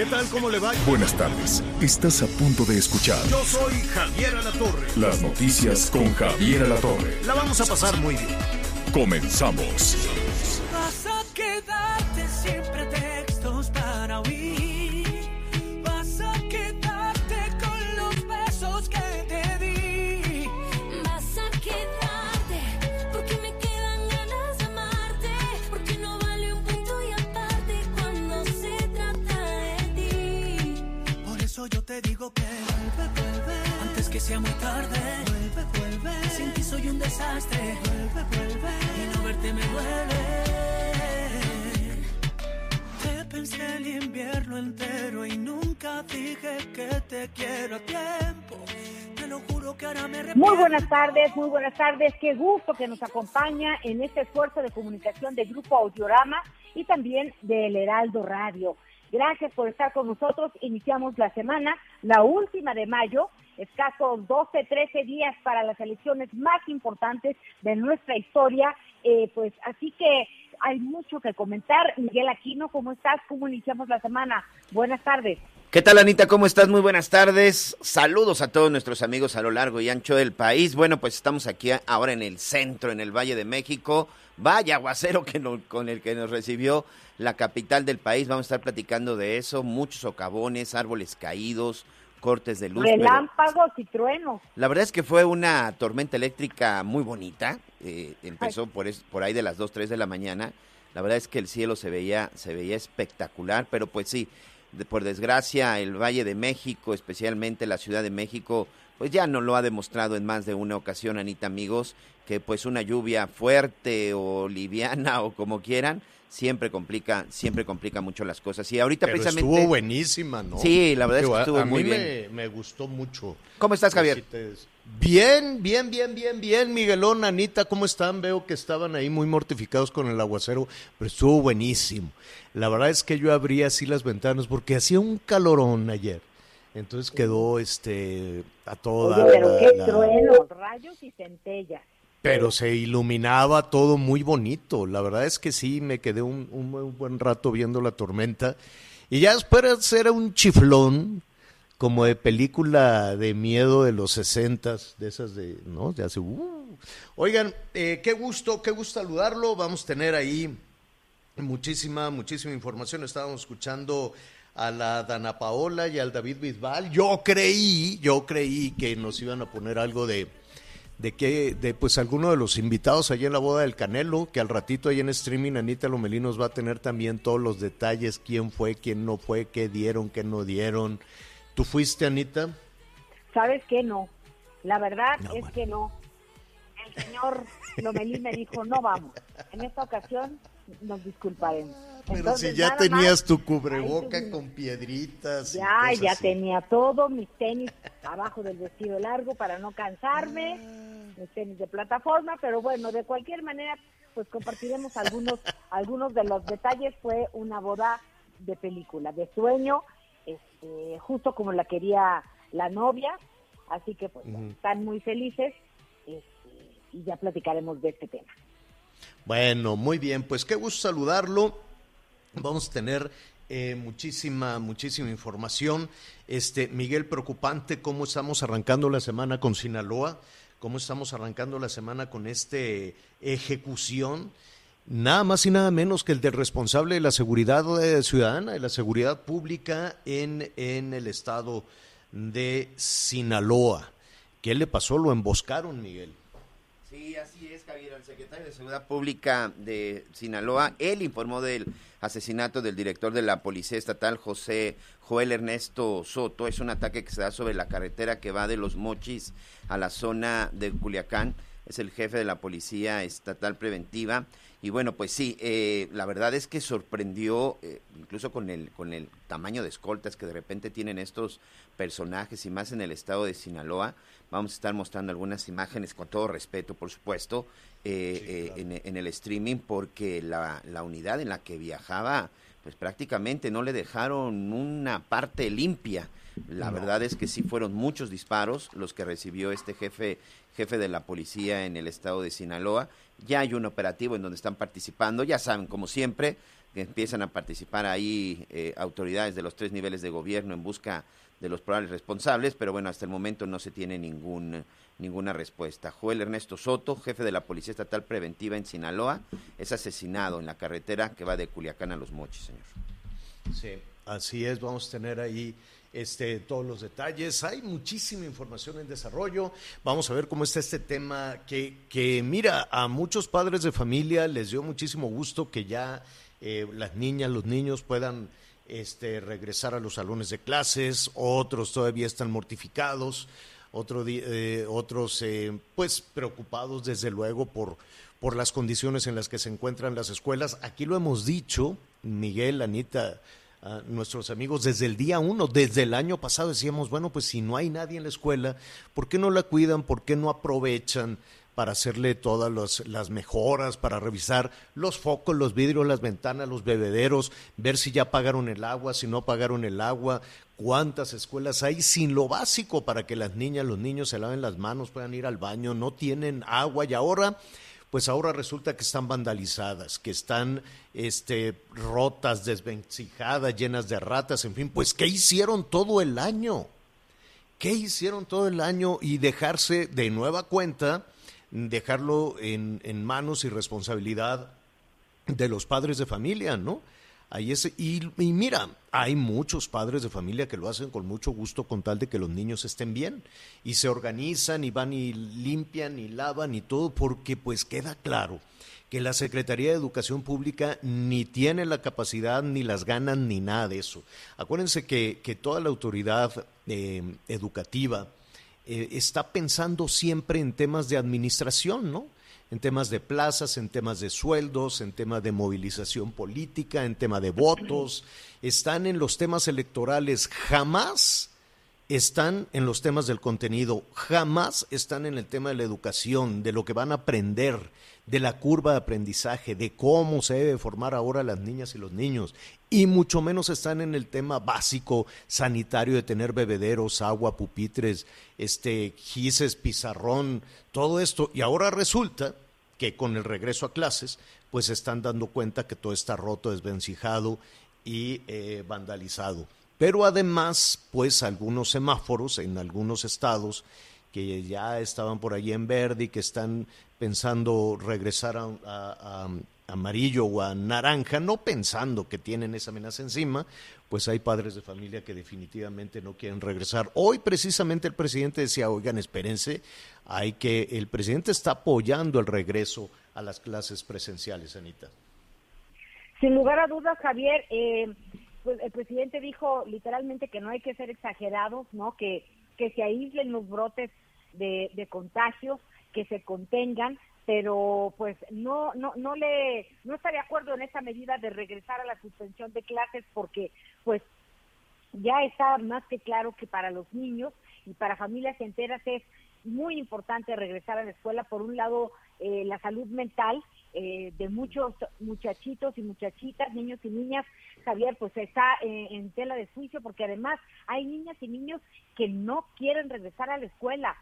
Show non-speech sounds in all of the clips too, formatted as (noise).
¿Qué tal? ¿Cómo le va? Buenas tardes. Estás a punto de escuchar Yo soy Javier Alatorre. las noticias con Javier Alatorre. La vamos a pasar muy bien. Comenzamos. Vas a quedarte siempre yo te digo que vuelve, vuelve. Antes que sea muy tarde. Vuelve, vuelve. Sin ti soy un desastre. Vuelve, vuelve. Y no verte me duele. Te pensé el invierno entero y nunca dije que te quiero a tiempo. Te lo juro que ahora me. Muy buenas tardes, muy buenas tardes. Qué gusto que nos acompaña en este esfuerzo de comunicación de Grupo Audiorama y también del Heraldo Radio. Gracias por estar con nosotros. Iniciamos la semana, la última de mayo, escasos 12, 13 días para las elecciones más importantes de nuestra historia. Eh, pues así que hay mucho que comentar. Miguel Aquino, ¿cómo estás? ¿Cómo iniciamos la semana? Buenas tardes. ¿Qué tal, Anita? ¿Cómo estás? Muy buenas tardes. Saludos a todos nuestros amigos a lo largo y ancho del país. Bueno, pues estamos aquí ahora en el centro, en el Valle de México. Vaya aguacero que no- con el que nos recibió la capital del país. Vamos a estar platicando de eso. Muchos socavones, árboles caídos, cortes de luz. pero Relámpagos y truenos. La verdad es que fue una tormenta eléctrica muy bonita. eh, empezó por, es- por ahí de las 2, 3 de la mañana. La verdad es que el cielo se veía, se veía espectacular, pero pues sí, por desgracia el Valle de México, especialmente la Ciudad de México, pues ya no lo ha demostrado en más de una ocasión, Anita, amigos, que pues una lluvia fuerte o liviana o como quieran, siempre complica, siempre complica mucho las cosas. Y ahorita Pero precisamente... estuvo buenísima, ¿no? Sí, la verdad es que estuvo a muy mí bien. Me, me gustó mucho. ¿Cómo estás, Javier? Bien, bien, bien, bien, bien, Miguelón, Anita, ¿cómo están? Veo que estaban ahí muy mortificados con el aguacero, pero estuvo buenísimo. La verdad es que yo abría así las ventanas porque hacía un calorón ayer. Entonces quedó este a toda Oye, pero la- qué la- rayos y centellas. pero se iluminaba todo muy bonito. La verdad es que sí, me quedé un, buen rato viendo la tormenta. Y ya después era un chiflón, como de película de miedo de los sesentas, de esas de, ¿no? De hace, uh. Oigan, eh, qué gusto, qué gusto saludarlo. Vamos a tener ahí muchísima, muchísima información. Estábamos escuchando a la Dana Paola y al David Bisbal. Yo creí, yo creí que nos iban a poner algo de, de que, de pues alguno de los invitados allí en la boda del Canelo, que al ratito ahí en streaming Anita Lomelí nos va a tener también todos los detalles, quién fue, quién no fue, qué dieron, qué no dieron. ¿Tú fuiste, Anita? ¿Sabes qué? No. La verdad No, es bueno. que no. El señor Lomelí me dijo, no vamos. En esta ocasión nos disculparemos. Pero Entonces, si ya tenías más, tu cubreboca con piedritas. Ya, ya así. tenía todo, mis tenis abajo del vestido largo para no cansarme, mis tenis de plataforma, pero bueno, de cualquier manera, pues compartiremos algunos, (laughs) algunos de los detalles. Fue una boda de película, de sueño, este, justo como la quería la novia, así que pues están muy felices este, y ya platicaremos de este tema. Bueno, muy bien, pues qué gusto saludarlo. Vamos a tener eh, muchísima, muchísima información. Este, Miguel, preocupante cómo estamos arrancando la semana con Sinaloa, cómo estamos arrancando la semana con este ejecución. Nada más y nada menos que el del responsable de la seguridad eh, ciudadana, de la seguridad pública en, en el estado de Sinaloa. ¿Qué le pasó? Lo emboscaron, Miguel. Sí, así es, Javier. El secretario de Seguridad Pública de Sinaloa, él informó del asesinato del director de la Policía Estatal, José Joel Ernesto Soto. Es un ataque que se da sobre la carretera que va de Los Mochis a la zona de Culiacán. es el jefe de la Policía Estatal Preventiva. Y bueno, pues sí, eh, la verdad es que sorprendió, eh, incluso con el, con el tamaño de escoltas que de repente tienen estos personajes y más en el estado de Sinaloa. Vamos a estar mostrando algunas imágenes con todo respeto, por supuesto, eh, eh, en, en el streaming, porque la, la unidad en la que viajaba, pues prácticamente no le dejaron una parte limpia. La verdad es que sí fueron muchos disparos los que recibió este jefe jefe de la policía en el estado de Sinaloa. Ya hay un operativo en donde están participando, ya saben, como siempre, que empiezan a participar ahí eh, autoridades de los tres niveles de gobierno en busca de los probables responsables, pero bueno, hasta el momento no se tiene ningún, ninguna respuesta. Joel Ernesto Soto, jefe de la Policía Estatal Preventiva en Sinaloa, es asesinado en la carretera que va de Culiacán a Los Mochis, señor. Sí, así es, vamos a tener ahí este, todos los detalles. Hay muchísima información en desarrollo. Vamos a ver cómo está este tema que, que mira, a muchos padres de familia les dio muchísimo gusto que ya eh, las niñas, los niños puedan este, regresar a los salones de clases, otros todavía están mortificados, eh, otros eh, pues preocupados desde luego por, por las condiciones en las que se encuentran las escuelas. Aquí lo hemos dicho, Miguel, Anita, nuestros amigos desde el día uno, desde el año pasado decíamos, bueno, pues si no hay nadie en la escuela, ¿por qué no la cuidan? ¿Por qué no aprovechan para hacerle todas los- las mejoras, para revisar los focos, los vidrios, las ventanas, los bebederos, ver si ya pagaron el agua, si no pagaron el agua, cuántas escuelas hay sin lo básico para que las niñas, los niños se laven las manos, puedan ir al baño, no tienen agua y ahora pues ahora resulta que están vandalizadas, que están este, rotas, desvencijadas, llenas de ratas, en fin, pues ¿qué hicieron todo el año? ¿Qué hicieron todo el año y dejarse de nueva cuenta, dejarlo en, en manos y responsabilidad de los padres de familia, ¿no? Ahí es, y, mira, hay muchos padres de familia que lo hacen con mucho gusto con tal de que los niños estén bien y se organizan y van y limpian y lavan y todo porque pues queda claro que la Secretaría de Educación Pública ni tiene la capacidad, ni las ganas, ni nada de eso. Acuérdense que, que toda la autoridad eh, educativa eh, está pensando siempre en temas de administración, ¿no? En temas de plazas, en temas de sueldos, en temas de movilización política, en tema de votos, están en los temas electorales, jamás están en los temas del contenido, jamás están en el tema de la educación, de lo que van a aprender, de la curva de aprendizaje, de cómo se debe formar ahora las niñas y los niños, y mucho menos están en el tema básico sanitario de tener bebederos, agua, pupitres, este, gises, pizarrón, todo esto. Y ahora resulta que con el regreso a clases, pues están dando cuenta que todo está roto, desvencijado y eh, vandalizado. Pero además, pues algunos semáforos en algunos estados que ya estaban por allí en verde y que están pensando regresar a, a- amarillo o a naranja, no pensando que tienen esa amenaza encima, pues hay padres de familia que definitivamente no quieren regresar. Hoy precisamente el presidente decía, oigan, espérense, hay que, el presidente está apoyando el regreso a las clases presenciales, Anita. Sin lugar a dudas, Javier, eh, pues el presidente dijo literalmente que no hay que ser exagerados, ¿no? Que, que se aíslen los brotes de, de contagios, que se contengan, pero pues no, no, no le, no está de acuerdo en esta medida de regresar a la suspensión de clases porque pues ya está más que claro que para los niños y para familias enteras es muy importante regresar a la escuela. Por un lado, eh, la salud mental eh, de muchos muchachitos y muchachitas, niños y niñas, Javier, pues está eh, en tela de juicio porque además hay niñas y niños que no quieren regresar a la escuela.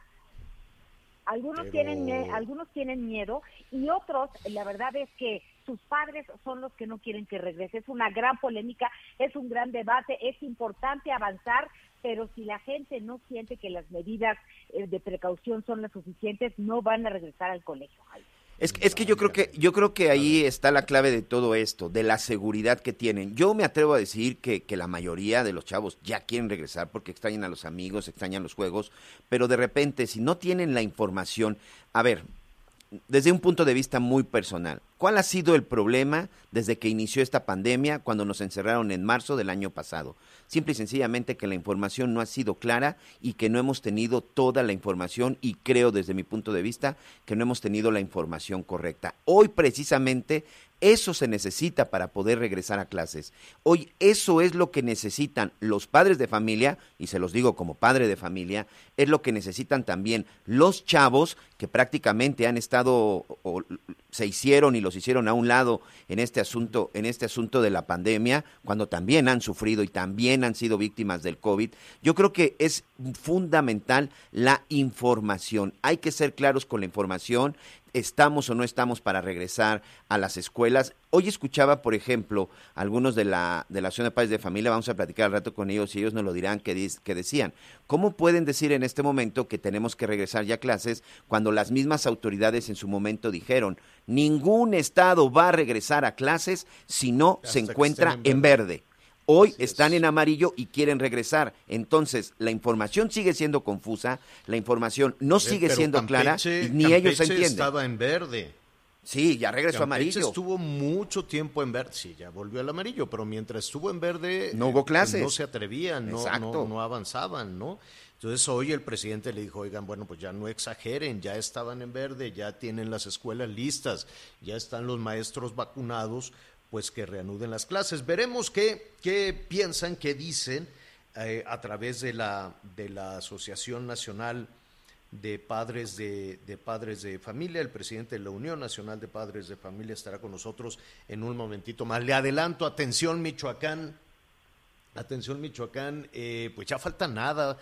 Algunos Pero- tienen algunos tienen miedo y otros, la verdad es que sus padres son los que no quieren que regrese. Es una gran polémica, es un gran debate, es importante avanzar, pero si la gente no siente que las medidas eh, de precaución son las suficientes, no van a regresar al colegio. Es, que- es que yo creo que yo creo que ahí está la clave de todo esto, de la seguridad que tienen. Yo me atrevo a decir que, que la mayoría de los chavos ya quieren regresar porque extrañan a los amigos, extrañan los juegos, pero de repente si no tienen la información, a ver, desde un punto de vista muy personal, ¿cuál ha sido el problema desde que inició esta pandemia cuando nos encerraron en marzo del año pasado? Simple y sencillamente que la información no ha sido clara y que no hemos tenido toda la información y creo desde mi punto de vista que no hemos tenido la información correcta. Hoy precisamente eso se necesita para poder regresar a clases. Hoy eso es lo que necesitan los padres de familia, y se los digo como padre de familia, es lo que necesitan también los chavos que prácticamente han estado o se hicieron y los hicieron a un lado en este asunto, en este asunto de la pandemia, cuando también han sufrido y también han sido víctimas del COVID. Yo creo que es fundamental la información. Hay que ser claros con la información estamos o no estamos para regresar a las escuelas. Hoy escuchaba, por ejemplo, algunos de la, de la Asociación de Padres de Familia, vamos a platicar al rato con ellos y ellos nos lo dirán, que, que decían, ¿cómo pueden decir en este momento que tenemos que regresar ya a clases cuando las mismas autoridades en su momento dijeron, ningún estado va a regresar a clases si no se encuentra en verde? Hoy Así es. están en amarillo y quieren regresar. Entonces, la información sigue siendo confusa, la información no sigue Pero siendo clara y ni ellos Campeche entienden. estaba en verde. Sí, ya regresó Campeche amarillo. estuvo mucho tiempo en verde. Sí, ya volvió al amarillo, pero mientras estuvo en verde. No hubo eh, clases. No se atrevían, no, no avanzaban, ¿no? Entonces hoy el presidente le dijo, oigan, bueno, pues ya no exageren, ya estaban en verde, ya tienen las escuelas listas, ya están los maestros vacunados, pues que reanuden las clases. Veremos qué, qué piensan, qué dicen eh, a través de la, de la Asociación Nacional de padres de, de padres de familia. El presidente de la Unión Nacional de Padres de Familia estará con nosotros en un momentito más. Le adelanto, atención Michoacán, atención Michoacán, eh, pues ya falta nada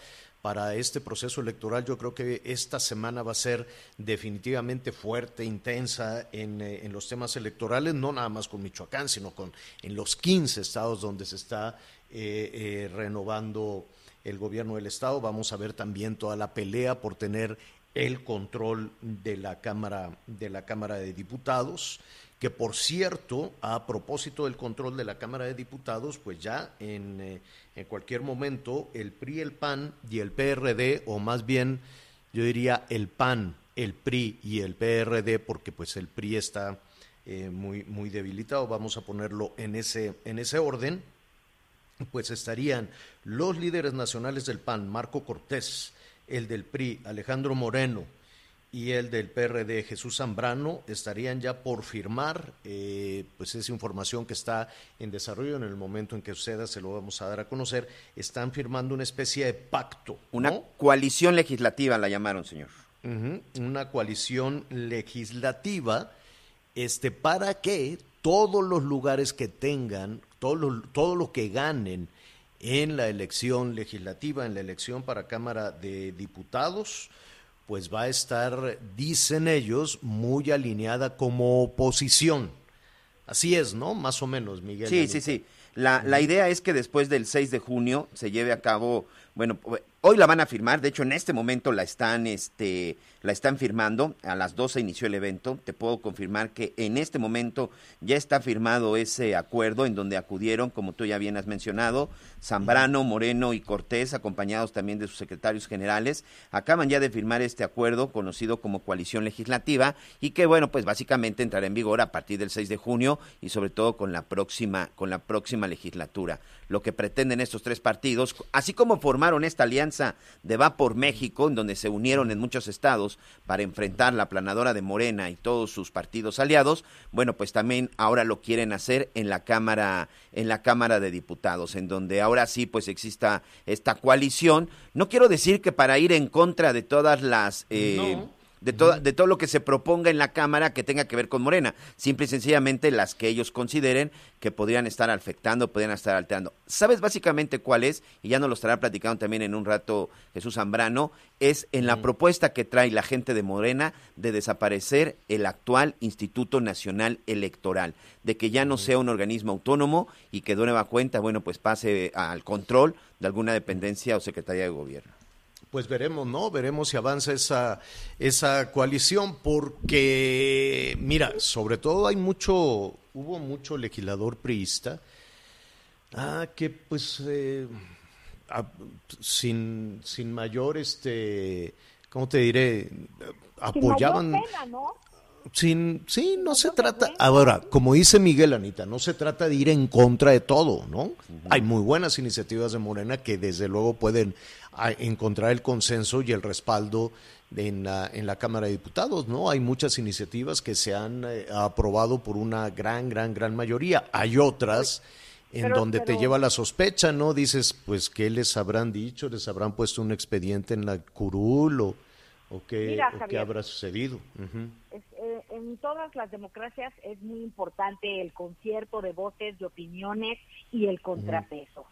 para este proceso electoral. Yo creo que esta semana va a ser definitivamente fuerte, intensa en, eh, los temas electorales, no nada más con Michoacán, sino con en los 15 estados donde se está eh, eh, renovando el gobierno del estado. Vamos a ver también toda la pelea por tener el control de la Cámara de la Cámara de Diputados, que por cierto, a propósito del control de la Cámara de Diputados, pues ya en, eh, en cualquier momento el PRI, el PAN y el PRD, o más bien yo diría el PAN, el PRI y el PRD, porque pues el PRI está eh, muy, muy debilitado, vamos a ponerlo en ese, en ese orden, pues estarían los líderes nacionales del PAN, Marco Cortés, el del PRI, Alejandro Moreno, y el del PRD, Jesús Zambrano, estarían ya por firmar, eh, pues esa información que está en desarrollo en el momento en que suceda, se lo vamos a dar a conocer, están firmando una especie de pacto, Una ¿no? coalición legislativa la llamaron, señor. Una coalición legislativa este, para que todos los lugares que tengan, todo lo, todo lo que ganen en la elección legislativa, en la elección para Cámara de Diputados, pues va a estar, dicen ellos, muy alineada como oposición. Así es, ¿no? Más o menos, Miguel. Sí, Anita. sí, sí. La, la idea es que después del 6 de junio se lleve a cabo, bueno, hoy la van a firmar, de hecho en este momento la están, este, la están firmando, a las 12 inició el evento, te puedo confirmar que en este momento ya está firmado ese acuerdo en donde acudieron, como tú ya bien has mencionado, Zambrano, Moreno y Cortés, acompañados también de sus secretarios generales, acaban ya de firmar este acuerdo conocido como coalición legislativa y que bueno, pues básicamente entrará en vigor a partir del 6 de junio y sobre todo con la próxima con la próxima legislatura. Lo que pretenden estos tres partidos, así como formaron esta alianza de Va por México, en donde se unieron en muchos estados para enfrentar la planadora de Morena y todos sus partidos aliados, bueno, pues también ahora lo quieren hacer en la Cámara en la Cámara de Diputados, en donde ahora sí pues exista esta coalición. No quiero decir que para ir en contra de todas las eh. De, toda- de todo lo que se proponga en la Cámara que tenga que ver con Morena. Simple y sencillamente las que ellos consideren que podrían estar afectando, podrían estar alterando. ¿Sabes básicamente cuál es? Y ya nos lo estará platicando también en un rato Jesús Zambrano. Es en la propuesta que trae la gente de Morena de desaparecer el actual Instituto Nacional Electoral, de que ya no sea un organismo autónomo y que de nueva cuenta, bueno, pues pase al control de alguna dependencia o secretaría de gobierno. Pues veremos, ¿no? Veremos si avanza esa, esa coalición, porque, mira, sobre todo hay mucho, hubo mucho legislador priista, ah, que pues, eh, a- sin, sin mayor, este, ¿cómo te diré? Sin Apoyaban, mayor pena, ¿no? Sin, sí, no se trata. Ahora, como dice Miguel Anita, no se trata de ir en contra de todo, ¿no? Hay muy buenas iniciativas de Morena que desde luego pueden ah, encontrar el consenso y el respaldo en la, en la Cámara de Diputados, ¿no? Hay muchas iniciativas que se han eh, aprobado por una gran, gran, gran mayoría. Hay otras en Pero- donde te lleva la sospecha, ¿no? Dices, pues, ¿qué les habrán dicho? ¿Les habrán puesto un expediente en la curul o, o qué, Mira, o qué habrá sucedido? Es, eh, en todas las democracias es muy importante el concierto de voces, de opiniones y el contrapeso.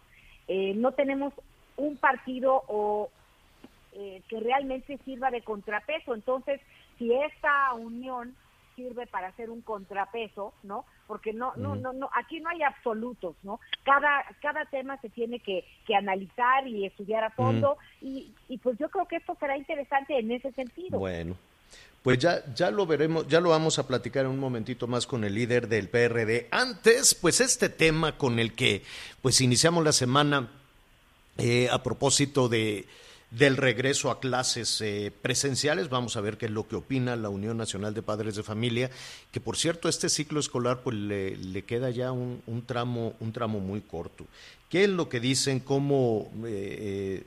Eh, no tenemos un partido o eh, que realmente sirva de contrapeso. Entonces, si esta unión sirve para hacer un contrapeso, ¿no? Porque no, no, no, no, aquí no hay absolutos, ¿no? Cada, cada tema se tiene que, que analizar y estudiar a fondo y, y pues yo creo que esto será interesante en ese sentido. Bueno, pues ya, ya lo veremos, ya lo vamos a platicar en un momentito más con el líder del PRD. Antes, pues este tema con el que pues iniciamos la semana eh, a propósito de del regreso a clases eh, presenciales. Vamos a ver qué es lo que opina la Unión Nacional de Padres de Familia, que por cierto este ciclo escolar pues le, le queda ya un, un tramo un tramo muy corto. ¿Qué es lo que dicen? ¿Cómo eh,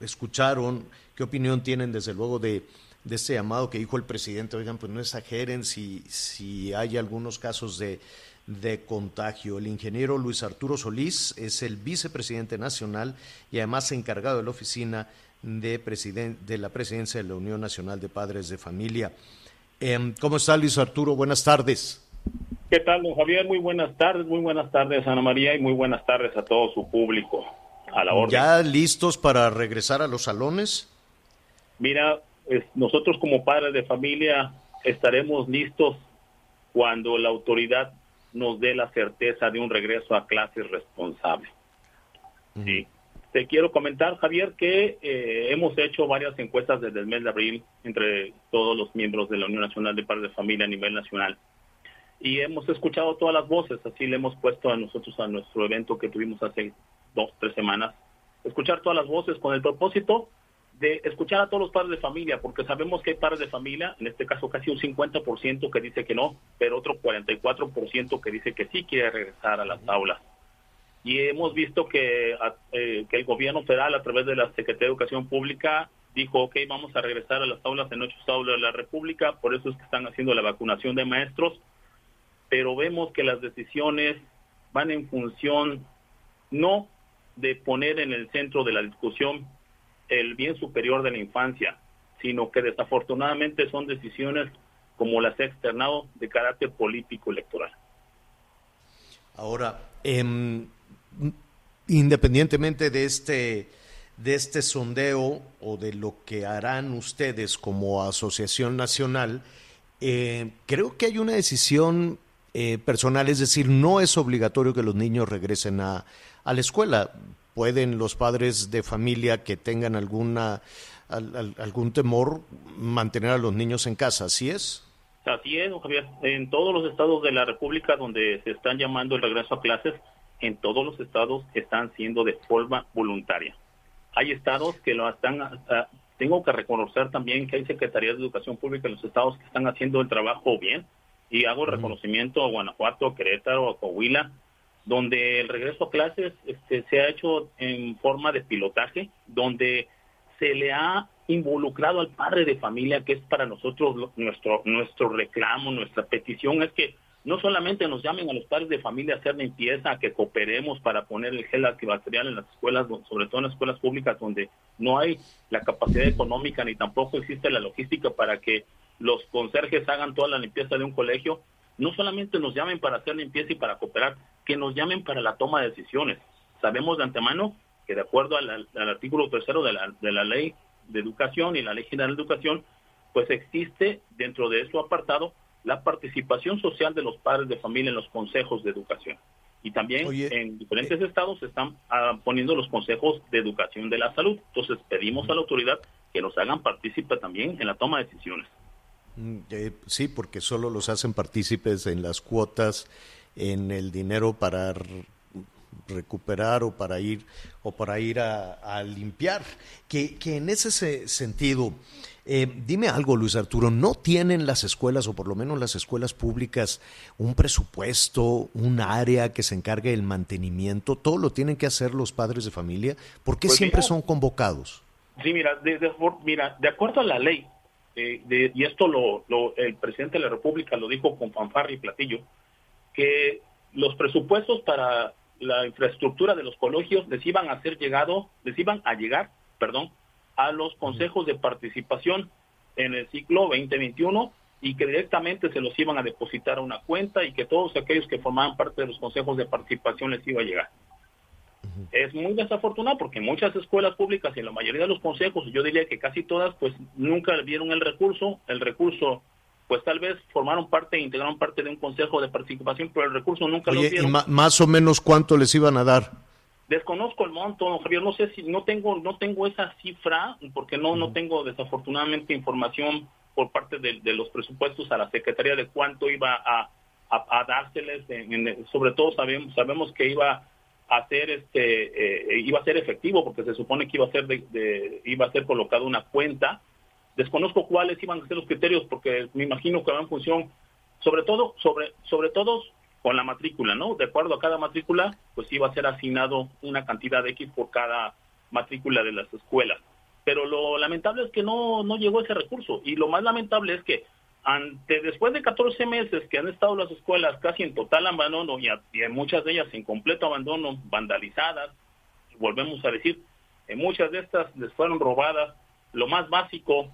escucharon? ¿Qué opinión tienen desde luego de, de este llamado que dijo el presidente? Oigan, pues no exageren si, si hay algunos casos de, de contagio. El ingeniero Luis Arturo Solís es el vicepresidente nacional y además encargado de la oficina de, presiden- de la presidencia de la Unión Nacional de Padres de Familia. Em, ¿Cómo está Luis Arturo? Buenas tardes. ¿Qué tal, don Javier? Muy buenas tardes, muy buenas tardes, Ana María, y muy buenas tardes a todo su público. A la orden. ¿Ya listos para regresar a los salones? Mira, nosotros como padres de familia estaremos listos cuando la autoridad nos dé la certeza de un regreso a clases responsable. Sí. Te quiero comentar, Javier, que eh, hemos hecho varias encuestas desde el mes de abril entre todos los miembros de la Unión Nacional de Padres de Familia a nivel nacional. Y hemos escuchado todas las voces, así le hemos puesto a nosotros a nuestro evento que tuvimos hace dos, tres semanas, escuchar todas las voces con el propósito de escuchar a todos los padres de familia, porque sabemos que hay padres de familia, en este caso casi un 50% que dice que no, pero otro 44% que dice que sí quiere regresar a las aulas. Y hemos visto que, eh, que el gobierno federal, a través de la Secretaría de Educación Pública, dijo, ok, vamos a regresar a las aulas en ocho estados de la República, por eso es que están haciendo la vacunación de maestros, pero vemos que las decisiones van en función no de poner en el centro de la discusión el bien superior de la infancia, sino que desafortunadamente son decisiones, como las he externado, de carácter político electoral. Ahora, em, independientemente de este, de este sondeo o de lo que harán ustedes como asociación nacional, eh, creo que hay una decisión eh, personal, es decir, no es obligatorio que los niños regresen a, a la escuela. Pueden los padres de familia que tengan alguna al- al- algún temor mantener a los niños en casa, ¿así es? Así es, don Javier. En todos los estados de la República donde se están llamando el regreso a clases, en todos los estados están siendo de forma voluntaria. Hay estados que lo están, ah, tengo que reconocer también que hay secretarías de educación pública en los estados que están haciendo el trabajo bien y hago reconocimiento a Guanajuato, a Querétaro, a Coahuila, donde el regreso a clases este, se ha hecho en forma de pilotaje, donde se le ha involucrado al padre de familia, que es para nosotros nuestro, nuestro reclamo, nuestra petición, es que no solamente nos llamen a los padres de familia a hacer limpieza, a que cooperemos para poner el gel antibacterial en las escuelas, sobre todo en las escuelas públicas donde no hay la capacidad económica ni tampoco existe la logística para que los conserjes hagan toda la limpieza de un colegio, no solamente nos llamen para hacer limpieza y para cooperar, que nos llamen para la toma de decisiones. Sabemos de antemano que de acuerdo al, al artículo tercero de la, de la ley de educación y la ley general de educación, pues existe dentro de su apartado la participación social de los padres de familia en los consejos de educación. Y también Oye, en diferentes estados se están ah, poniendo los consejos de educación de la salud. Entonces pedimos a la autoridad que nos hagan partícipe también en la toma de decisiones. Mm, eh, sí, porque solo los hacen partícipes en las cuotas, en el dinero para recuperar o para ir o para ir a, a limpiar. Que, que en ese se- sentido, Eh, dime algo, Luis Arturo, ¿no tienen las escuelas, o por lo menos las escuelas públicas, un presupuesto, un área que se encargue del mantenimiento? ¿Todo lo tienen que hacer los padres de familia? ¿Por qué Pues siempre mira. son convocados? Sí, mira, de, mira, de acuerdo a la ley, eh, de- y esto lo, lo- el presidente de la República lo dijo con fanfarra y platillo, que los presupuestos para la infraestructura de los colegios les iban a ser llegado, les iban a llegar, perdón, a los consejos de participación en el ciclo 2021 y que directamente se los iban a depositar a una cuenta y que todos aquellos que formaban parte de los consejos de participación les iba a llegar. Es muy desafortunado porque muchas escuelas públicas y en la mayoría de los consejos, yo diría que casi todas, pues nunca vieron el recurso. El recurso, pues tal vez formaron parte, integraron parte de un consejo de participación, pero el recurso nunca lo Oye, ¿y más o menos cuánto les iban a dar? Desconozco el monto, Javier, no sé si no tengo no tengo esa cifra porque no no tengo desafortunadamente información por parte de, de los presupuestos a la Secretaría de cuánto iba a, a, a dárseles, en- en- sobre todo sabemos sabemos que iba a ser este eh, iba a ser efectivo porque se supone que iba a ser de, de- iba a ser colocado una cuenta. Desconozco cuáles iban a ser los criterios porque me imagino que va en función sobre todo sobre sobre todo con la matrícula, ¿no? De acuerdo a cada matrícula, pues iba a ser asignado una cantidad de X por cada matrícula de las escuelas. Pero lo lamentable es que no, no llegó ese recurso. Y lo más lamentable es que ante después de 14 meses que han estado las escuelas casi en total abandono y, en muchas de ellas en completo abandono, vandalizadas, volvemos a decir, en muchas de estas les fueron robadas lo más básico,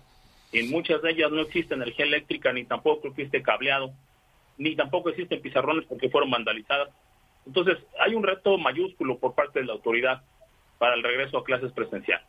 en muchas de ellas no existe energía eléctrica ni tampoco existe cableado ni tampoco existen pizarrones porque fueron vandalizadas. Entonces, hay un reto mayúsculo por parte de la autoridad para el regreso a clases presencial.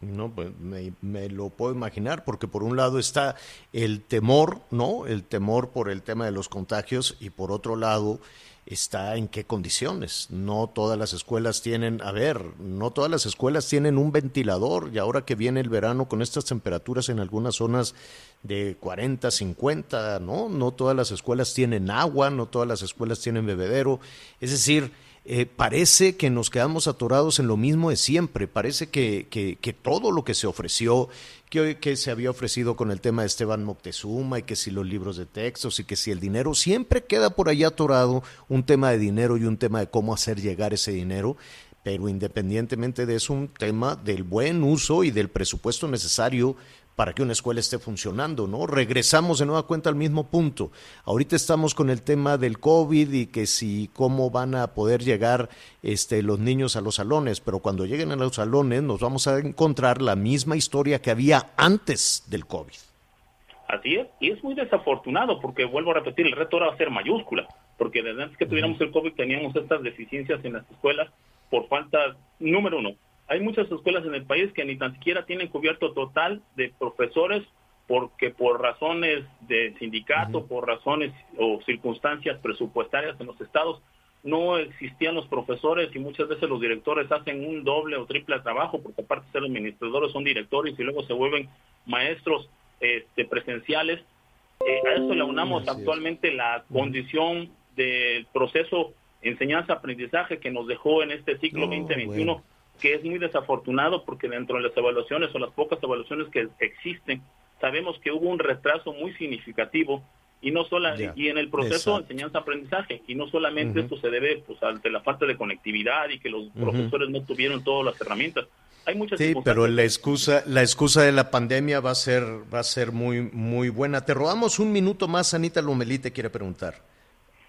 No, pues me, me lo puedo imaginar, porque por un lado está el temor, ¿no? El temor por el tema de los contagios y por otro lado está en qué condiciones. No todas las escuelas tienen, a ver, no todas las escuelas tienen un ventilador y ahora que viene el verano con estas temperaturas en algunas zonas de 40, 50, ¿no? No todas las escuelas tienen agua, no todas las escuelas tienen bebedero. Es decir, eh, parece que nos quedamos atorados en lo mismo de siempre. Parece que, que, que todo lo que se ofreció, que, que se había ofrecido con el tema de Esteban Moctezuma y que si los libros de textos y que si el dinero, siempre queda por allá atorado un tema de dinero y un tema de cómo hacer llegar ese dinero. Pero independientemente de eso, un tema del buen uso y del presupuesto necesario para que una escuela esté funcionando, ¿no? Regresamos de nueva cuenta al mismo punto. Ahorita estamos con el tema del COVID y que si cómo van a poder llegar este los niños a los salones, pero cuando lleguen a los salones nos vamos a encontrar la misma historia que había antes del COVID. Así es, y es muy desafortunado porque vuelvo a repetir, el reto ahora va a ser mayúscula, porque desde antes que tuviéramos el COVID teníamos estas deficiencias en las escuelas por falta, número uno, hay muchas escuelas en el país que ni tan siquiera tienen cubierto total de profesores porque por razones de sindicato, por razones o circunstancias presupuestarias en los estados, no existían los profesores y muchas veces los directores hacen un doble o triple trabajo porque aparte de ser administradores son directores y luego se vuelven maestros este, presenciales. Eh, a eso le unamos actualmente la condición del proceso enseñanza-aprendizaje que nos dejó en este ciclo No, 2021, bueno. Que es muy desafortunado porque dentro de las evaluaciones o las pocas evaluaciones que existen, sabemos que hubo un retraso muy significativo y no solo Ya, y en el proceso de enseñanza-aprendizaje y no solamente esto se debe pues ante la falta de conectividad y que los profesores no tuvieron todas las herramientas. Hay muchas Sí, pero la excusa, la excusa de la pandemia va a ser, va a ser muy, muy buena. Te robamos un minuto más, Anita Lomelí te quiere preguntar.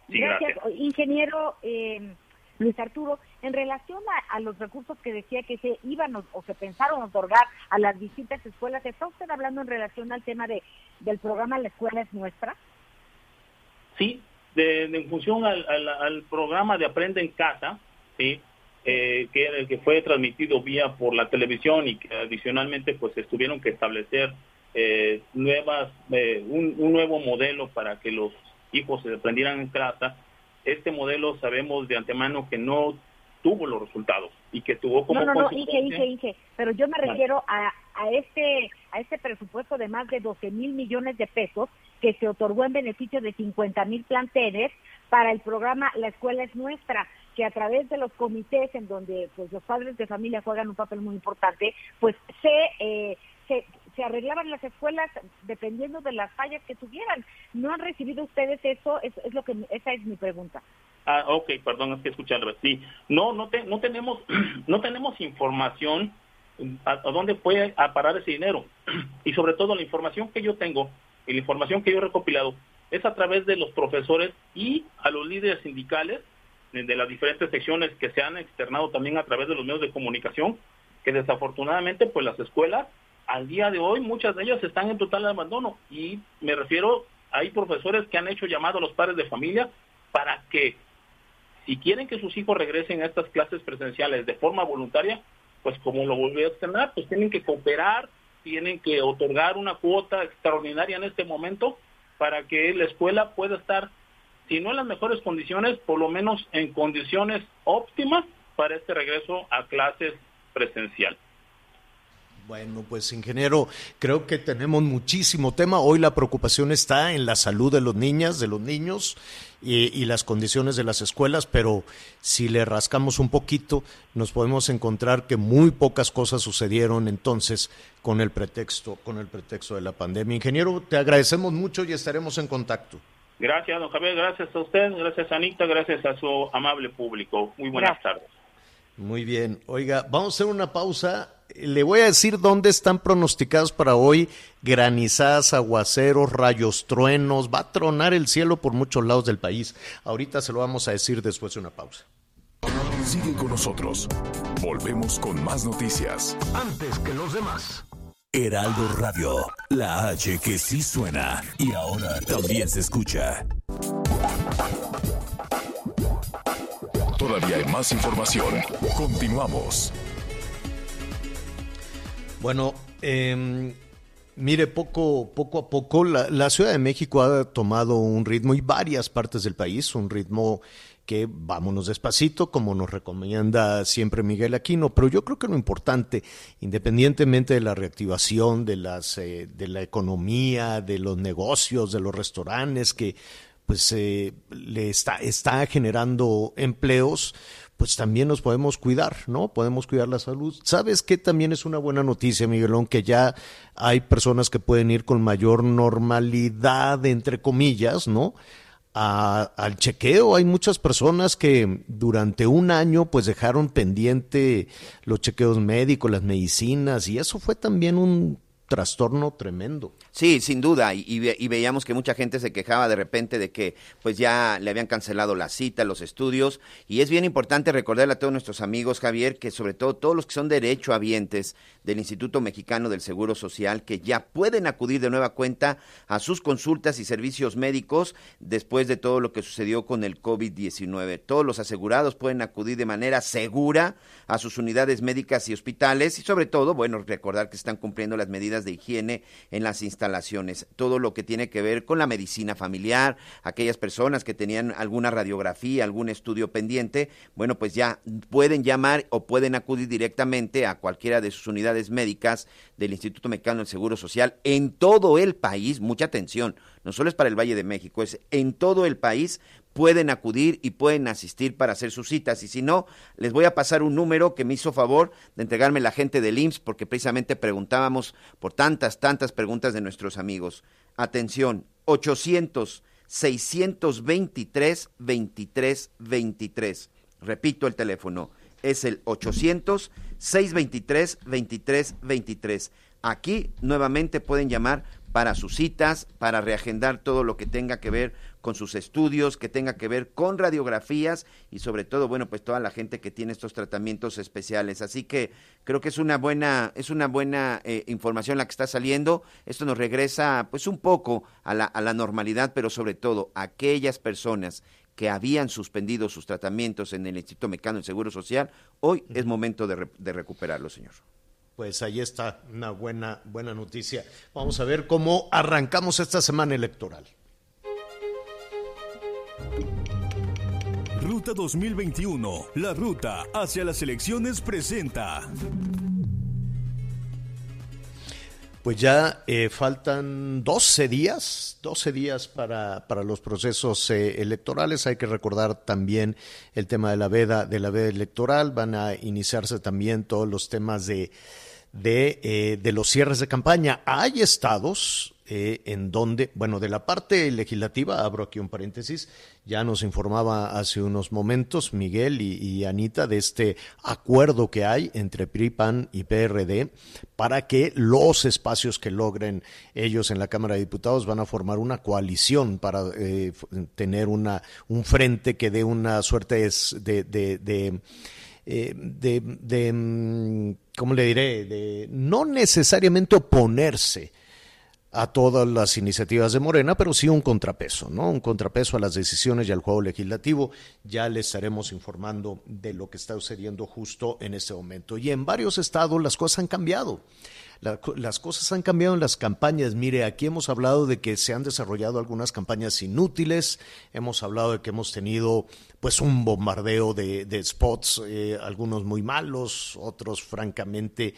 Sí, Gracias, gracias. ingeniero eh, Luis Arturo. En relación a, a los recursos que decía que se iban o, o se pensaron otorgar a las distintas escuelas, ¿está usted hablando en relación al tema de del programa La Escuela es Nuestra? Sí, de, en función al, al- al programa de Aprende en Casa, sí, eh, que, que fue transmitido vía por la televisión y que adicionalmente pues tuvieron que establecer eh, nuevas, eh, un, un nuevo modelo para que los hijos se aprendieran en casa. Este modelo sabemos de antemano que no tuvo los resultados y que tuvo como No, no, no, Inge, Inge, Inge, pero yo me refiero a, a este a este presupuesto de más de 12 mil millones de pesos que se otorgó en beneficio de 50 mil planteles para el programa La Escuela es Nuestra, que a través de los comités en donde pues los padres de familia juegan un papel muy importante, pues se, eh, se, se arreglaban las escuelas dependiendo de las fallas que tuvieran. ¿No han recibido ustedes eso? Es, es lo que esa es mi pregunta. Ah, ok, perdón, es que escuché. Sí, no, no, te- no tenemos, (clears throat) no tenemos información a, a dónde puede a parar ese dinero. (clears throat) Y sobre todo la información que yo tengo y la información que yo he recopilado es a través de los profesores y a los líderes sindicales de, de las diferentes secciones que se han externado también a través de los medios de comunicación, que desafortunadamente pues las escuelas al día de hoy muchas de ellas están en total abandono y me refiero hay profesores que han hecho llamado a los padres de familia para que si quieren que sus hijos regresen a estas clases presenciales de forma voluntaria, pues como lo volví a externar, pues tienen que cooperar, tienen que otorgar una cuota extraordinaria en este momento para que la escuela pueda estar, si no en las mejores condiciones, por lo menos en condiciones óptimas para este regreso a clases presencial. Bueno, pues ingeniero, creo que tenemos muchísimo tema. Hoy la preocupación está en la salud de los niñas, de los niños y, y las condiciones de las escuelas, pero si le rascamos un poquito, nos podemos encontrar que muy pocas cosas sucedieron entonces con el pretexto, con el pretexto de la pandemia. Ingeniero, te agradecemos mucho y estaremos en contacto. Gracias, don Javier, gracias a usted, gracias a Anita, gracias a su amable público. Muy buenas Gracias. tardes. Muy bien. Oiga, vamos a hacer una pausa. Le voy a decir dónde están pronosticados para hoy granizadas, aguaceros, rayos, truenos. Va a tronar el cielo por muchos lados del país. Ahorita se lo vamos a decir después de una pausa. Sigue con nosotros. Volvemos con más noticias. Antes que los demás. Heraldo Radio, la H que sí suena y ahora también se escucha. Todavía hay más información. Continuamos. Bueno, eh, mire, poco, poco a poco la, la Ciudad de México ha tomado un ritmo y varias partes del país, un ritmo que vámonos despacito, como nos recomienda siempre Miguel Aquino, pero yo creo que lo importante, independientemente de la reactivación de, las, eh, de la economía, de los negocios, de los restaurantes, que pues eh, le está, está generando empleos, pues también nos podemos cuidar, ¿no? Podemos cuidar la salud. ¿Sabes qué también es una buena noticia, Miguelón? Que ya hay personas que pueden ir con mayor normalidad, entre comillas, ¿no? Al chequeo. Hay muchas personas que durante un año pues dejaron pendiente los chequeos médicos, las medicinas, y eso fue también un trastorno tremendo. Sí, sin duda, y, y ve- y veíamos que mucha gente se quejaba de repente de que pues ya le habían cancelado la cita, los estudios, y es bien importante recordarle a todos nuestros amigos, Javier, que sobre todo todos los que son derechohabientes del Instituto Mexicano del Seguro Social, que ya pueden acudir de nueva cuenta a sus consultas y servicios médicos después de todo lo que sucedió con el COVID-19. Todos los asegurados pueden acudir de manera segura a sus unidades médicas y hospitales y sobre todo, bueno, recordar que están cumpliendo las medidas de higiene en las instalaciones. Todo lo que tiene que ver con la medicina familiar, aquellas personas que tenían alguna radiografía, algún estudio pendiente, bueno, pues ya pueden llamar o pueden acudir directamente a cualquiera de sus unidades médicas del Instituto Mexicano del Seguro Social en todo el país. Mucha atención, no solo es para el Valle de México, es en todo el país pueden acudir y pueden asistir para hacer sus citas. Y si no, les voy a pasar un número que me hizo favor de entregarme la gente del IMSS, porque precisamente preguntábamos por tantas, tantas preguntas de nuestros amigos. Atención, 800 623 23 23. Repito el teléfono, es el 800 623 23 23. Aquí nuevamente pueden llamar para sus citas, para reagendar todo lo que tenga que ver con sus estudios, que tenga que ver con radiografías y sobre todo, bueno, pues toda la gente que tiene estos tratamientos especiales. Así que creo que es una buena, es una buena eh, información la que está saliendo. Esto nos regresa pues un poco a la, a la normalidad, pero sobre todo aquellas personas que habían suspendido sus tratamientos en el Instituto Mexicano del Seguro Social, hoy es momento de, re- de recuperarlo, señor. Pues ahí está una buena, buena noticia. Vamos a ver cómo arrancamos esta semana electoral. Ruta 2021, la ruta hacia las elecciones presenta. Pues ya eh, faltan 12 días, 12 días para, para los procesos eh, electorales. Hay que recordar también el tema de la veda, de la veda electoral. Van a iniciarse también todos los temas de, de, eh, de los cierres de campaña. Hay estados eh, en donde, bueno, de la parte legislativa, abro aquí un paréntesis, ya nos informaba hace unos momentos Miguel y, Anita de este acuerdo que hay entre PRI, PAN y PRD para que los espacios que logren ellos en la Cámara de Diputados van a formar una coalición para eh, tener una, un frente que dé una suerte de- de- de- eh, de, mm, ¿cómo le diré? De no necesariamente oponerse a todas las iniciativas de Morena, pero sí un contrapeso, ¿no? Un contrapeso a las decisiones y al juego legislativo. Ya les estaremos informando de lo que está sucediendo justo en este momento. Y en varios estados las cosas han cambiado. La- las cosas han cambiado en las campañas. Mire, aquí hemos hablado de que se han desarrollado algunas campañas inútiles, hemos hablado de que hemos tenido pues un bombardeo de, de spots, eh, algunos muy malos, otros francamente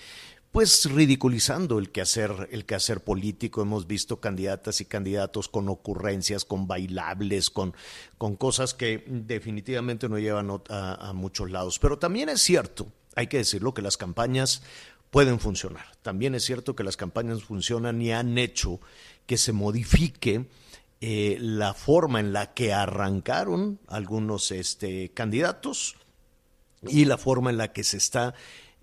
pues ridiculizando el quehacer, el político. Hemos visto candidatas y candidatos con ocurrencias, con bailables, con, con cosas que definitivamente no llevan a muchos lados. Pero también es cierto, hay que decirlo, que las campañas pueden funcionar. También es cierto que las campañas funcionan y han hecho que se modifique eh, la forma en la que arrancaron algunos este, candidatos y la forma en la que se está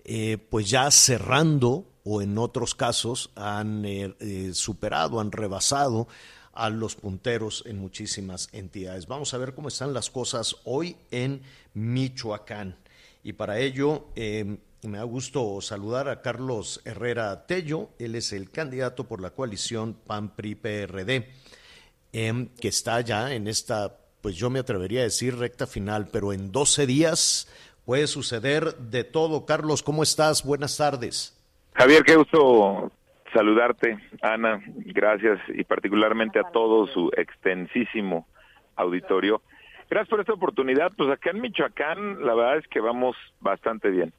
eh, pues ya cerrando o en otros casos han eh, eh, superado, han rebasado a los punteros en muchísimas entidades. Vamos a ver cómo están las cosas hoy en Michoacán. Y para ello eh, me da gusto saludar a Carlos Herrera Tello. Él es el candidato por la coalición PAN-PRI-PRD em, que está ya en esta, pues yo me atrevería a decir recta final, pero en 12 días puede suceder de todo. Carlos, ¿cómo estás? Buenas tardes. Javier, qué gusto saludarte, Ana, gracias y particularmente a todo su extensísimo auditorio. Gracias por esta oportunidad. Pues acá en Michoacán la verdad es que vamos bastante bien.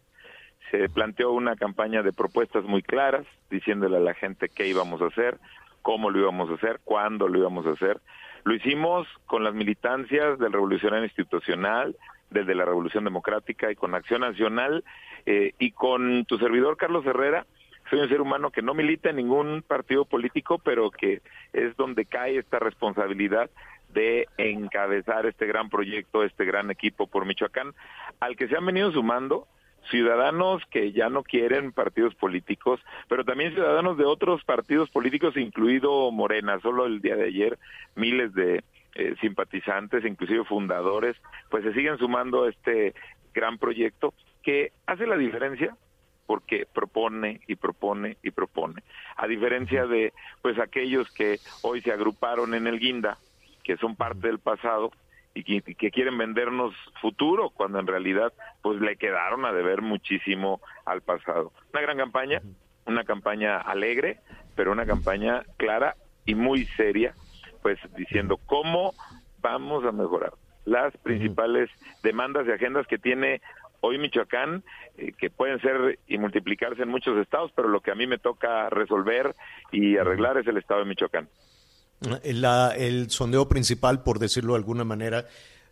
Se planteó una campaña de propuestas muy claras, diciéndole a la gente qué íbamos a hacer, cómo lo íbamos a hacer, cuándo lo íbamos a hacer. Lo hicimos con las militancias del Revolucionario Institucional, desde la Revolución Democrática y con Acción Nacional eh, y con tu servidor Carlos Herrera. Soy un ser humano que no milita en ningún partido político, pero que es donde cae esta responsabilidad de encabezar este gran proyecto, este gran equipo por Michoacán, al que se han venido sumando ciudadanos que ya no quieren partidos políticos, pero también ciudadanos de otros partidos políticos, incluido Morena. Solo el día de ayer miles de eh, simpatizantes, inclusive fundadores, pues se siguen sumando a este gran proyecto que hace la diferencia porque propone y propone y propone. A diferencia de pues aquellos que hoy se agruparon en el Guinda, que son parte del pasado y que, que quieren vendernos futuro cuando en realidad pues le quedaron a deber muchísimo al pasado. Una gran campaña, una campaña alegre, pero una campaña clara y muy seria, pues diciendo cómo vamos a mejorar las principales demandas y agendas que tiene hoy Michoacán, eh, que pueden ser y multiplicarse en muchos estados, pero lo que a mí me toca resolver y arreglar es el estado de Michoacán. La- el sondeo principal, por decirlo de alguna manera,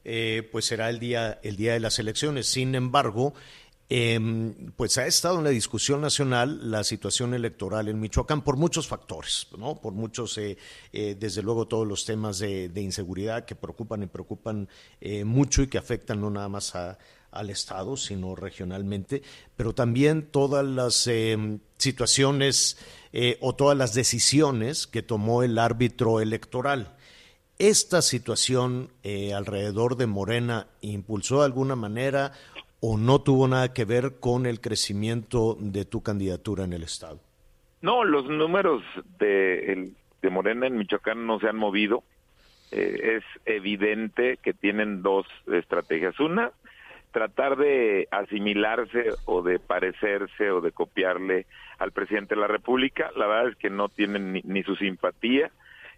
eh, pues será el día, el día de las elecciones. Sin embargo, em, pues ha estado en la discusión nacional la situación electoral en Michoacán por muchos factores, ¿no? Por muchos, eh, eh, desde luego, todos los temas de, inseguridad que preocupan y preocupan eh, mucho y que afectan no nada más al Estado, sino regionalmente, pero también todas las eh, situaciones o todas las decisiones que tomó el árbitro electoral. ¿Esta situación alrededor de Morena impulsó de alguna manera o no tuvo nada que ver con el crecimiento de tu candidatura en el Estado? No, los números de, Morena en Michoacán no se han movido. Eh, es evidente que tienen dos estrategias. Una, tratar de asimilarse o de parecerse o de copiarle al presidente de la República. La verdad es que no tienen ni, ni su simpatía,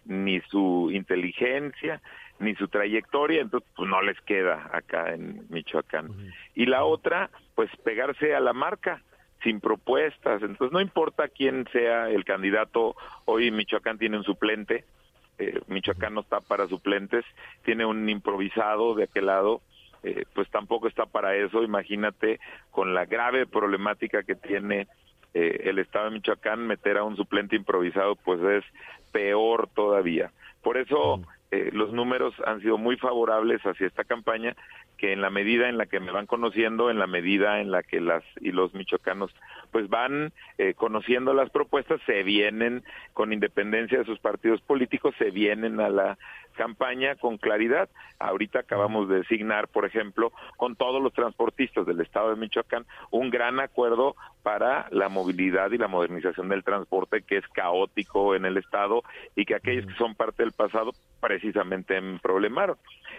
ni su inteligencia, ni su trayectoria, entonces pues no les queda acá en Michoacán. Y la otra, pues pegarse a la marca sin propuestas, entonces no importa quién sea el candidato, hoy Michoacán tiene un suplente, eh, Michoacán no está para suplentes, tiene un improvisado de aquel lado, eh, pues tampoco está para eso, imagínate con la grave problemática que tiene eh, el estado de Michoacán, meter a un suplente improvisado pues es peor todavía. Por eso eh, los números han sido muy favorables hacia esta campaña, que en la medida en la que me van conociendo, en la medida en la que las y los michoacanos pues van eh, conociendo las propuestas, se vienen con independencia de sus partidos políticos, se vienen a la campaña con claridad. Ahorita acabamos de designar, por ejemplo, con todos los transportistas del estado de Michoacán, un gran acuerdo para la movilidad y la modernización del transporte que es caótico en el estado y que aquellos que son parte del pasado precisamente problemaron.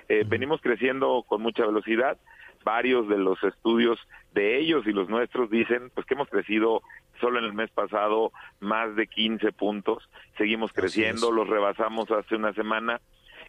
Eh, venimos creciendo con mucha velocidad. Varios de los estudios de ellos y los nuestros dicen pues que hemos crecido solo en el mes pasado más de 15 puntos. Seguimos creciendo, los rebasamos hace una semana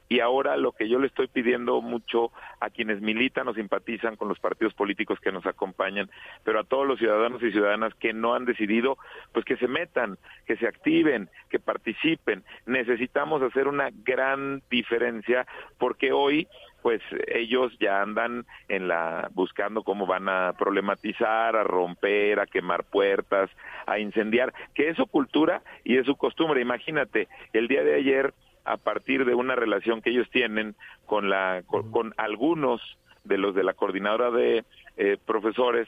y ahora lo que yo le estoy pidiendo mucho a quienes militan o simpatizan con los partidos políticos que nos acompañan, pero a todos los ciudadanos y ciudadanas que no han decidido, pues que se metan, que se activen, que participen. Necesitamos hacer una gran diferencia porque hoy pues ellos ya andan en la buscando cómo van a problematizar, a romper, a quemar puertas, a incendiar, que es su cultura y es su costumbre. Imagínate, el día de ayer a partir de una relación que ellos tienen con la con, algunos de los de la coordinadora de eh, profesores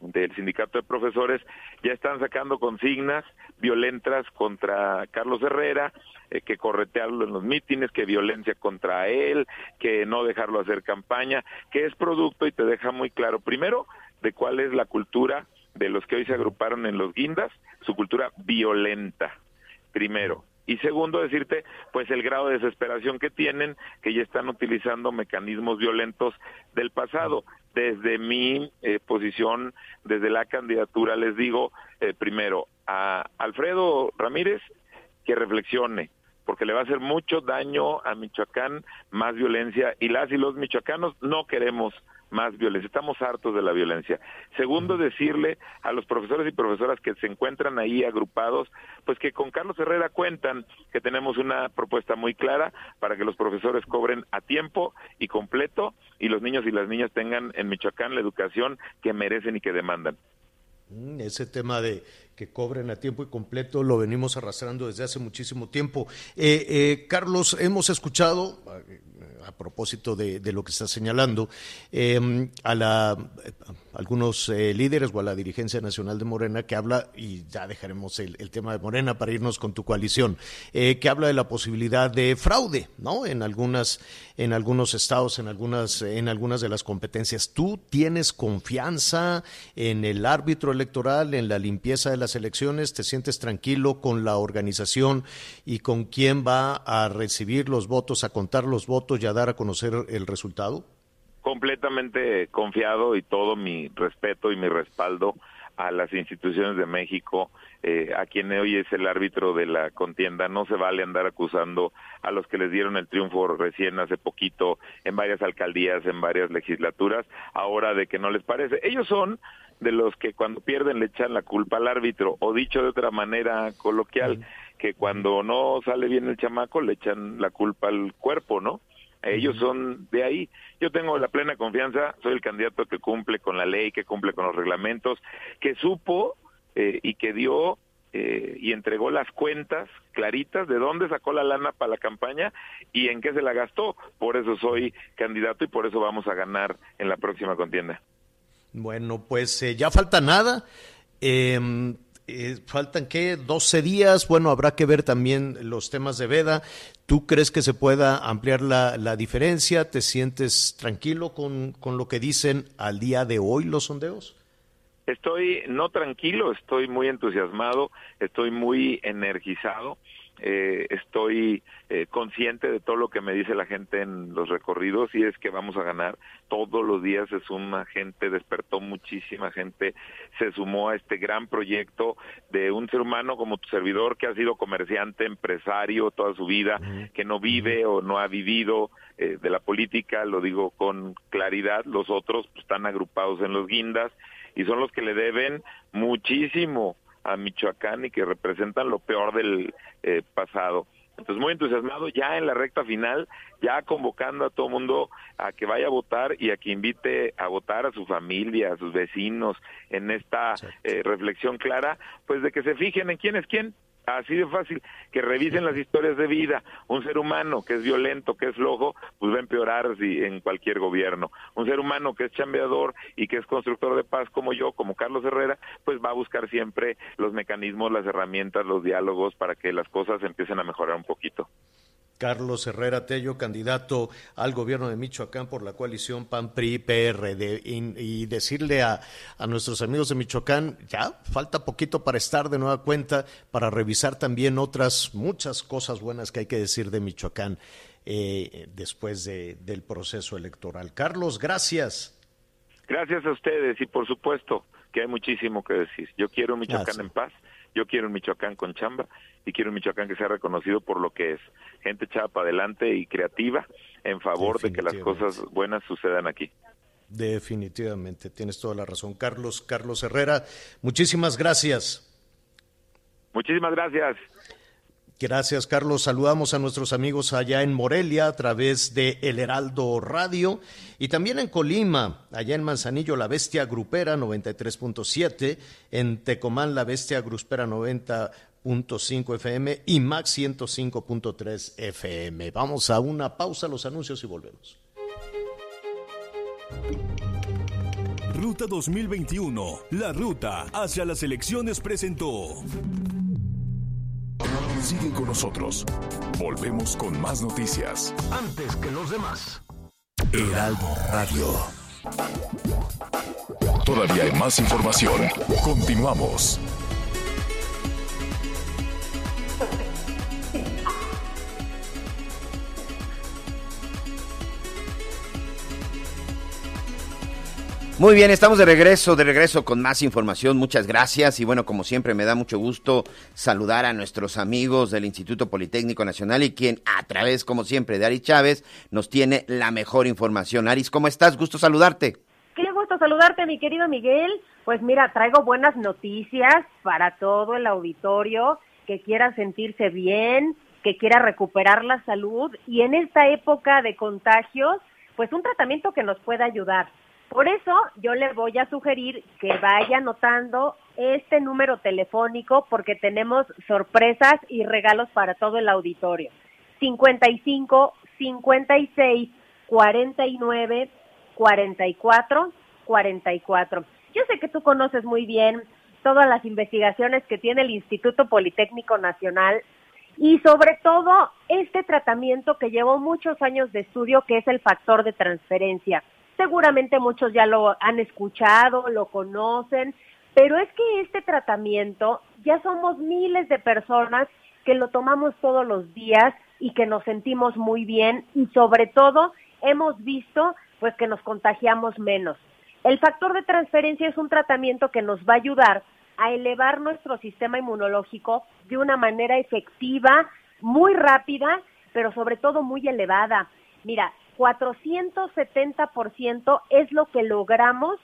del sindicato de profesores ya están sacando consignas violentas contra Carlos Herrera, eh, que corretearlo en los mítines, que violencia contra él, que no dejarlo hacer campaña, que es producto y te deja muy claro, primero, de cuál es la cultura de los que hoy se agruparon en los guindas, su cultura violenta, primero y segundo decirte pues el grado de desesperación que tienen que ya están utilizando mecanismos violentos del pasado. Desde mi eh, posición desde la candidatura les digo eh, primero a Alfredo Ramírez que reflexione porque le va a hacer mucho daño a Michoacán más violencia y las y los michoacanos no queremos más violencia. Estamos hartos de la violencia. Segundo, decirle a los profesores y profesoras que se encuentran ahí agrupados, pues que con Carlos Herrera cuentan que tenemos una propuesta muy clara para que los profesores cobren a tiempo y completo y los niños y las niñas tengan en Michoacán la educación que merecen y que demandan. Mm, ese tema de que cobren a tiempo y completo lo venimos arrastrando desde hace muchísimo tiempo. Eh, eh, Carlos, hemos escuchado, a propósito de, lo que está señalando, em, a, la, algunos eh, líderes o a la dirigencia nacional de Morena que habla, y ya dejaremos el, tema de Morena para irnos con tu coalición, eh, que habla de la posibilidad de fraude, ¿no? En algunas, en algunos estados, en algunas, en algunas de las competencias. ¿Tú tienes confianza en el árbitro electoral, en la limpieza de las elecciones? ¿Te sientes tranquilo con la organización y con quién va a recibir los votos, a contar los votos y a dar a conocer el resultado? Completamente confiado y todo mi respeto y mi respaldo a las instituciones de México, eh, a quien hoy es el árbitro de la contienda. No se vale andar acusando a los que les dieron el triunfo recién hace poquito en varias alcaldías, en varias legislaturas, ahora de que no les parece. Ellos son de los que cuando pierden le echan la culpa al árbitro, o dicho de otra manera coloquial, que cuando no sale bien el chamaco le echan la culpa al cuerpo, ¿no? Ellos son de ahí. Yo tengo la plena confianza, soy el candidato que cumple con la ley, que cumple con los reglamentos, que supo eh, y que dio eh, y entregó las cuentas claritas de dónde sacó la lana para la campaña y en qué se la gastó. Por eso soy candidato y por eso vamos a ganar en la próxima contienda. Bueno, pues eh, ya falta nada. Eh, eh, faltan qué, 12 días, bueno, habrá que ver también los temas de veda. ¿Tú crees que se pueda ampliar la, la diferencia? ¿Te sientes tranquilo con, con lo que dicen al día de hoy los sondeos? Estoy no tranquilo, estoy muy entusiasmado, estoy muy energizado eh, estoy eh, consciente de todo lo que me dice la gente en los recorridos y es que vamos a ganar. Todos los días es una gente, despertó muchísima gente, se sumó a este gran proyecto de un ser humano como tu servidor que ha sido comerciante, empresario toda su vida, que no vive o no ha vivido eh, de la política, lo digo con claridad, los otros pues, están agrupados en los guindas y son los que le deben muchísimo a Michoacán y que representan lo peor del eh, pasado. Entonces, muy entusiasmado, ya en la recta final, ya convocando a todo mundo a que vaya a votar y a que invite a votar a su familia, a sus vecinos, en esta eh, reflexión clara, pues de que se fijen en quién es quién, Así de fácil, que revisen las historias de vida. Un ser humano que es violento, que es flojo, pues va a empeorar si en cualquier gobierno. Un ser humano que es chambeador y que es constructor de paz como yo, como Carlos Herrera, pues va a buscar siempre los mecanismos, las herramientas, los diálogos para que las cosas empiecen a mejorar un poquito. Carlos Herrera Tello, candidato al gobierno de Michoacán por la coalición PAN-PRI-PRD. Y, y, decirle a, a, nuestros amigos de Michoacán, ya falta poquito para estar de nueva cuenta, para revisar también otras muchas cosas buenas que hay que decir de Michoacán eh, después de, del proceso electoral. Carlos, gracias. Gracias a ustedes y por supuesto que hay muchísimo que decir. Yo quiero Michoacán gracias. en paz yo quiero un Michoacán con chamba y quiero un Michoacán que sea reconocido por lo que es. Gente echada para adelante y creativa en favor de que las cosas buenas sucedan aquí. Definitivamente, tienes toda la razón. Carlos, Carlos Herrera, muchísimas gracias. Muchísimas gracias. Gracias, Carlos. Saludamos a nuestros amigos allá en Morelia a través de El Heraldo Radio y también en Colima, allá en Manzanillo, La Bestia Grupera 93.7, en Tecomán, La Bestia Grupera 90.5 FM y Max 105.3 FM. Vamos a una pausa, los anuncios y volvemos. Ruta 2021, la ruta hacia las elecciones presentó. Sigue con nosotros. Volvemos con más noticias. Antes que los demás. Heraldo Radio. Todavía hay más información. Continuamos. Muy bien, estamos de regreso, de regreso con más información. Muchas gracias y bueno, como siempre me da mucho gusto saludar a nuestros amigos del Instituto Politécnico Nacional y quien a través, como siempre, de Ari Chávez nos tiene la mejor información. Aris, ¿cómo estás? Gusto saludarte. Qué gusto saludarte, mi querido Miguel. Pues mira, traigo buenas noticias para todo el auditorio que quiera sentirse bien, que quiera recuperar la salud y en esta época de contagios, pues un tratamiento que nos pueda ayudar. Por eso yo le voy a sugerir que vaya anotando este número telefónico porque tenemos sorpresas y regalos para todo el auditorio. 55 56 49 44 44. Yo sé que tú conoces muy bien todas las investigaciones que tiene el Instituto Politécnico Nacional y sobre todo este tratamiento que llevó muchos años de estudio que es el factor de transferencia. Seguramente muchos ya lo han escuchado, lo conocen, pero es que este tratamiento ya somos miles de personas que lo tomamos todos los días y que nos sentimos muy bien y sobre todo hemos visto pues que nos contagiamos menos. El factor de transferencia es un tratamiento que nos va a ayudar a elevar nuestro sistema inmunológico de una manera efectiva, muy rápida, pero sobre todo muy elevada. Mira, 470% es lo que logramos,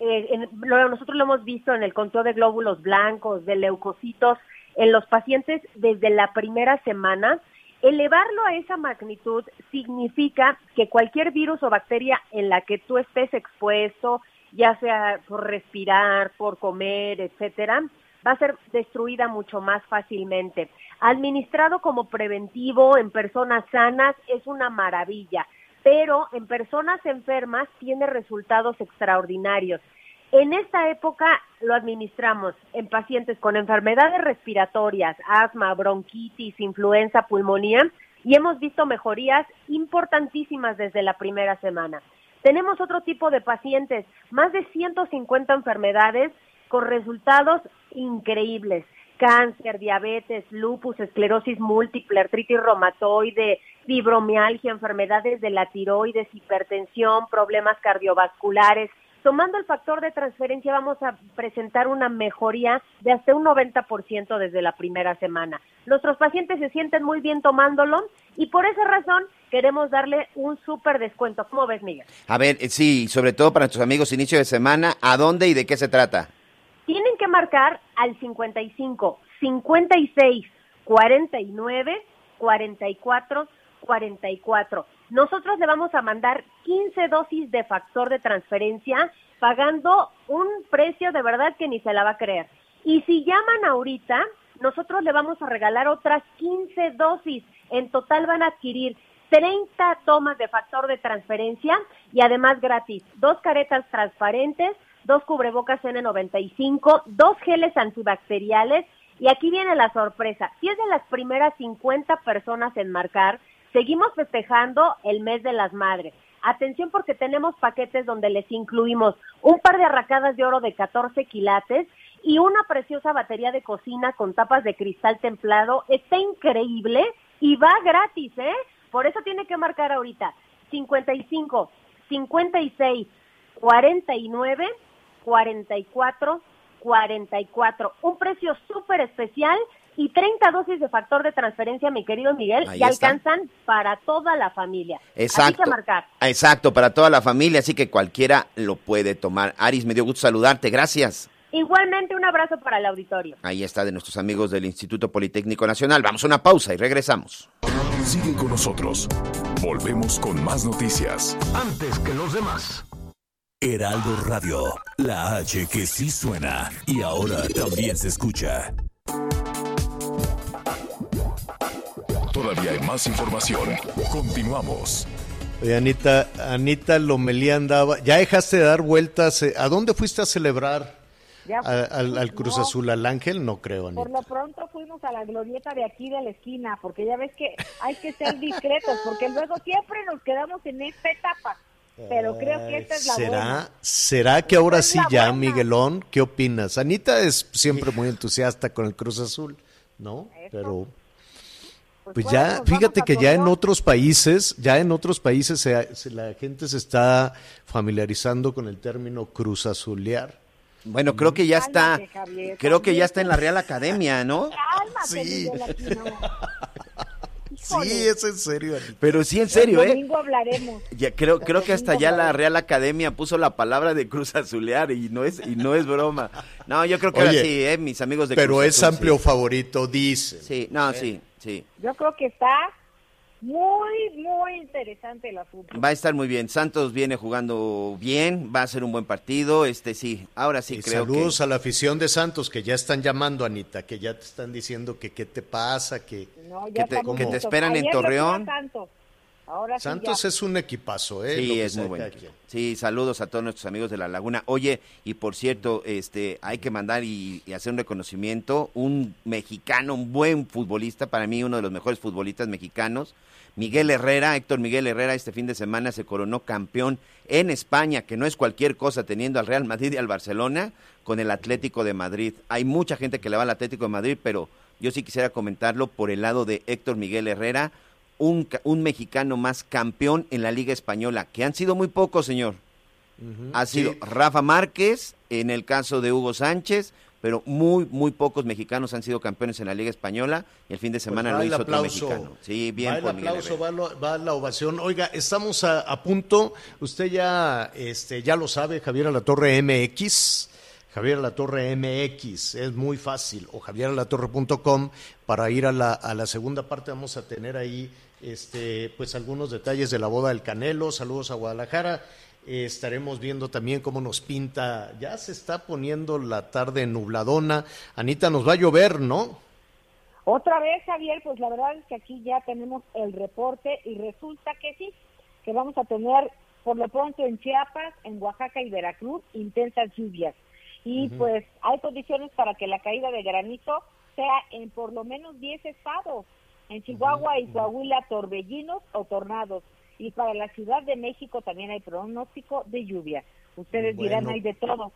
eh, nosotros lo hemos visto en el conteo de glóbulos blancos, de leucocitos, en los pacientes desde la primera semana. Elevarlo a esa magnitud significa que cualquier virus o bacteria en la que tú estés expuesto, ya sea por respirar, por comer, etcétera, va a ser destruida mucho más fácilmente. Administrado como preventivo en personas sanas es una maravilla pero en personas enfermas tiene resultados extraordinarios. En esta época lo administramos en pacientes con enfermedades respiratorias, asma, bronquitis, influenza, pulmonía y hemos visto mejorías importantísimas desde la primera semana. Tenemos otro tipo de pacientes, más de 150 enfermedades con resultados increíbles cáncer, diabetes, lupus, esclerosis múltiple, artritis reumatoide, fibromialgia, enfermedades de la tiroides, hipertensión, problemas cardiovasculares. Tomando el factor de transferencia vamos a presentar una mejoría de hasta un 90% desde la primera semana. Nuestros pacientes se sienten muy bien tomándolo y por esa razón queremos darle un súper descuento. ¿Cómo ves, Miguel? A ver, eh, sí, sobre todo para nuestros amigos inicio de semana, ¿a dónde y de qué se trata? Tienen que marcar al 55 56 49 44 44. Nosotros le vamos a mandar 15 dosis de factor de transferencia pagando un precio de verdad que ni se la va a creer. Y si llaman ahorita, nosotros le vamos a regalar otras 15 dosis. En total van a adquirir 30 tomas de factor de transferencia y además gratis, dos caretas transparentes, dos cubrebocas N95, dos geles antibacteriales y aquí viene la sorpresa. Si es de las primeras 50 personas en marcar, seguimos festejando el mes de las madres. Atención porque tenemos paquetes donde les incluimos un par de arracadas de oro de 14 quilates y una preciosa batería de cocina con tapas de cristal templado. Está increíble y va gratis, ¿eh? Por eso tiene que marcar ahorita 55, 56, 49, 44, 44. Un precio súper especial y 30 dosis de factor de transferencia, mi querido Miguel, Ahí y está. alcanzan para toda la familia. Así Exacto. que marcar. Exacto, para toda la familia, así que cualquiera lo puede tomar. Aris, me dio gusto saludarte, gracias. Igualmente un abrazo para el auditorio. Ahí está de nuestros amigos del Instituto Politécnico Nacional. Vamos a una pausa y regresamos. Sigue con nosotros. Volvemos con más noticias. Antes que los demás. Heraldo Radio, la H que sí suena y ahora también se escucha. Todavía hay más información. Continuamos. Oye, Anita, Anita Lomelí andaba. ¿Ya dejaste de dar vueltas? eh, ¿A dónde fuiste a celebrar? Ya ¿A- al, al Cruz no. Azul, al Ángel? No creo, Anita. Por lo pronto fuimos a la glorieta de aquí de la esquina, porque ya ves que hay que ser discretos, porque luego siempre nos quedamos en esta etapa. Pero creo que esta es la ¿Será, buena. ¿Será que ahora sí ya, buena. Miguelón? ¿Qué opinas? Anita es siempre muy entusiasta con el Cruz Azul, ¿no? Pero pues bueno, ya, fíjate que ya en otros países, ya en otros países se- se- la gente se está familiarizando con el término Cruz Azulear. Bueno, creo que ya está, Cálmate, Javier, creo que ya está en la Real Academia, ¿no? Cálmate, Sí. Miguel (laughs) Sí, es en serio, Anita. Pero sí, en serio, El ¿eh? domingo hablaremos. (laughs) Ya, creo, creo que hasta ya la. Real Academia puso la palabra de Cruz (laughs) Azulear y no es, y no es broma. No, yo creo que ahora sí, ¿eh? Mis amigos de Pero Cruz es Azul, amplio sí. favorito, dice. Sí, no, sí, sí. Yo creo que está muy, muy interesante el asunto. Va a estar muy bien. Santos viene jugando bien, va a ser un buen partido. Este sí, ahora sí Y creo saludos que. a la afición de Santos que ya están llamando, Anita, que ya te están diciendo que qué te pasa, que No, que te- que esperan en Ayer Torreón. Santos. Ahora sí Santos ya. es un equipazo, ¿eh? Lo Sí, que es muy bueno. Sí, saludos a todos nuestros amigos de La Laguna. Oye, y por cierto, este, hay que mandar y, y hacer un reconocimiento. Un mexicano, un buen futbolista, para mí uno de los mejores futbolistas mexicanos. Miguel Herrera, Héctor Miguel Herrera, este fin de semana se coronó campeón en España, que no es cualquier cosa teniendo al Real Madrid y al Barcelona con el Atlético de Madrid. Hay mucha gente que le va al Atlético de Madrid, pero yo sí quisiera comentarlo por el lado de Héctor Miguel Herrera, un, ca- un mexicano más campeón en la Liga Española, que han sido muy pocos, señor. Ha sido Sí. Rafa Márquez, en el caso de Hugo Sánchez, pero muy, muy pocos mexicanos han sido campeones en la Liga Española y el fin de semana Pues va lo hizo otro aplauso. mexicano. Sí, bien va el aplauso, va, lo- va la ovación. Oiga, estamos a, a punto. Usted ya, este, ya lo sabe, Javier Alatorre MX. Javier Alatorre MX, es muy fácil, o javieralatorre.com para ir a la, a la segunda parte. Vamos a tener ahí este, pues algunos detalles de la boda del Canelo. Saludos a Guadalajara. Eh, estaremos viendo también cómo nos pinta. Ya se está poniendo la tarde nubladona. Anita, nos va a llover, ¿no? Otra vez, Javier, pues la verdad es que aquí ya tenemos el reporte y resulta que sí, que vamos a tener por lo pronto en Chiapas, en Oaxaca y Veracruz intensas lluvias. Y pues hay condiciones para que la caída de granizo sea en por lo menos 10 estados. En Chihuahua y Coahuila, torbellinos o tornados. Y para la Ciudad de México también hay pronóstico de lluvia. Ustedes dirán, hay de todo.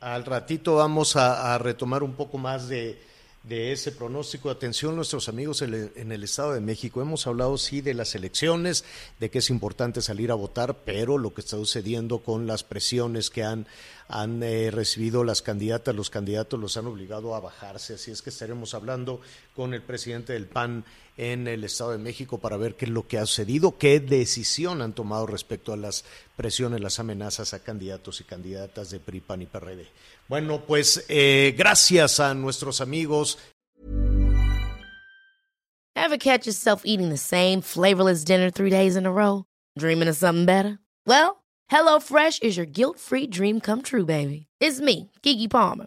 Al ratito vamos a, a retomar un poco más de, de ese pronóstico. Atención, nuestros amigos en el, en el Estado de México. Hemos hablado, sí, de las elecciones, de que es importante salir a votar, pero lo que está sucediendo con las presiones que han, han eh, recibido las candidatas, los candidatos los han obligado a bajarse. Así es que estaremos hablando con el presidente del PAN en el Estado de México para ver qué es lo que ha sucedido, qué decisión han tomado respecto a las presiones, las amenazas a candidatos y candidatas de PRI, PAN y PRD. Bueno, pues eh, gracias a nuestros amigos Ever catch yourself eating the same flavorless dinner three days in a row? Dreaming of something better? Well, HelloFresh is your guilt-free dream come true, baby. It's me, Kiki Palmer.